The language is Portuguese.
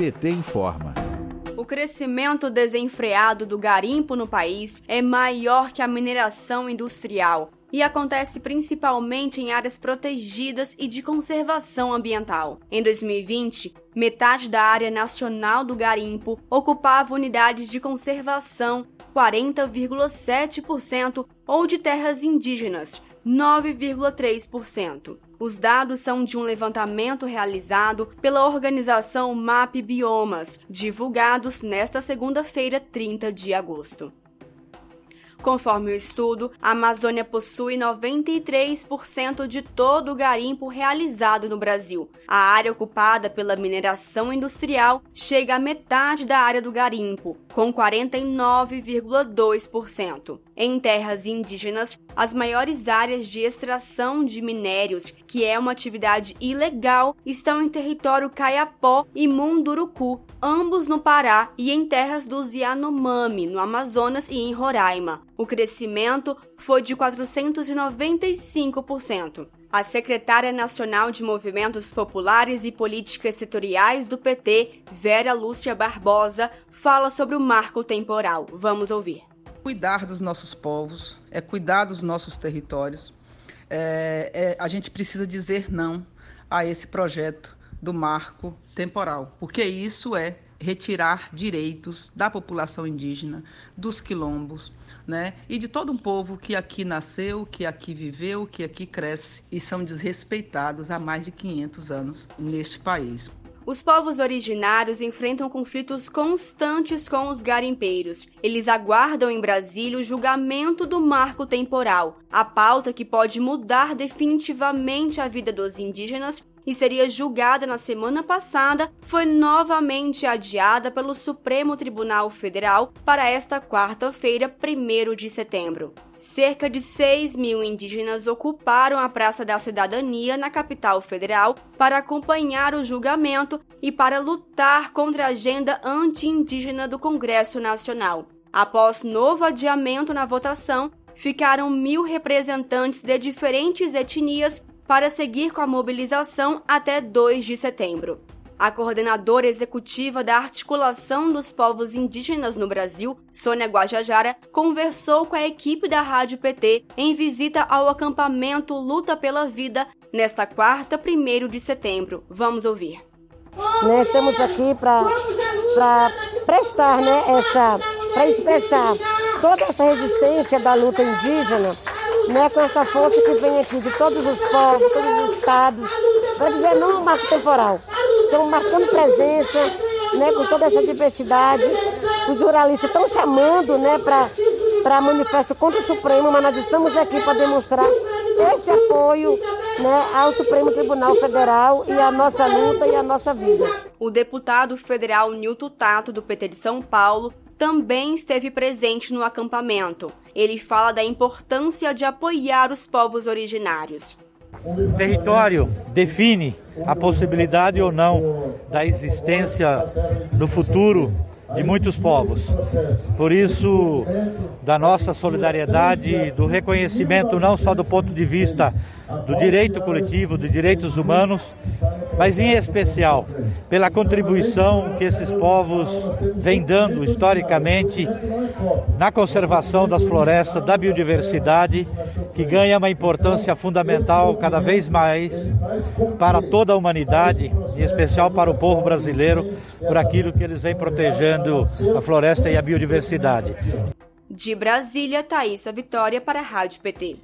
PT informa. O crescimento desenfreado do garimpo no país é maior que a mineração industrial e acontece principalmente em áreas protegidas e de conservação ambiental. Em 2020, metade da área nacional do garimpo ocupava unidades de conservação, 40,7%, ou de terras indígenas, 9,3%. Os dados são de um levantamento realizado pela organização MAP Biomas, divulgados nesta segunda-feira, 30 de agosto. Conforme o estudo, a Amazônia possui 93% de todo o garimpo realizado no Brasil. A área ocupada pela mineração industrial chega à metade da área do garimpo, com 49,2%. Em terras indígenas, as maiores áreas de extração de minérios, que é uma atividade ilegal, estão em território Caiapó e Munduruku, ambos no Pará, e em terras dos Yanomami, no Amazonas e em Roraima. O crescimento foi de 495%. A secretária nacional de Movimentos Populares e Políticas Setoriais do PT, Vera Lúcia Barbosa, fala sobre o marco temporal. Vamos ouvir. Cuidar dos nossos povos, é cuidar dos nossos territórios. É, é, a gente precisa dizer não a esse projeto do marco temporal, porque isso é retirar direitos da população indígena, dos quilombos, né? E de todo um povo que aqui nasceu, que aqui viveu, que aqui cresce e são desrespeitados há mais de 500 anos neste país. Os povos originários enfrentam conflitos constantes com os garimpeiros. Eles aguardam em Brasília o julgamento do marco temporal, a pauta que pode mudar definitivamente a vida dos indígenas e seria julgada na semana passada, foi novamente adiada pelo Supremo Tribunal Federal para esta quarta-feira, 1 de setembro. Cerca de 6 mil indígenas ocuparam a Praça da Cidadania na capital federal para acompanhar o julgamento e para lutar contra a agenda anti-indígena do Congresso Nacional. Após novo adiamento na votação, ficaram mil representantes de diferentes etnias para seguir com a mobilização até 2 de setembro. A coordenadora executiva da Articulação dos Povos Indígenas no Brasil, Sônia Guajajara, conversou com a equipe da Rádio PT em visita ao acampamento Luta pela Vida nesta quarta, 1 de setembro. Vamos ouvir. Nós estamos aqui para prestar né, essa, para expressar toda essa resistência da luta indígena né, com essa força que vem aqui de todos os povos, todos os estados, para dizer não ao marco temporal. Estão marcando presença né, com toda essa diversidade. Os jornalistas estão chamando né, para manifesto contra o Supremo, mas nós estamos aqui para demonstrar esse apoio né, ao Supremo Tribunal Federal e à nossa luta e à nossa vida. O deputado federal Nilton Tato, do PT de São Paulo, também esteve presente no acampamento. Ele fala da importância de apoiar os povos originários. O território define a possibilidade ou não da existência no futuro de muitos povos. Por isso, da nossa solidariedade, do reconhecimento não só do ponto de vista do direito coletivo, de direitos humanos, mas em especial pela contribuição que esses povos vêm dando historicamente na conservação das florestas, da biodiversidade, que ganha uma importância fundamental cada vez mais para toda a humanidade, em especial para o povo brasileiro, por aquilo que eles vêm protegendo a floresta e a biodiversidade. De Brasília, Thaisa Vitória para a Rádio PT.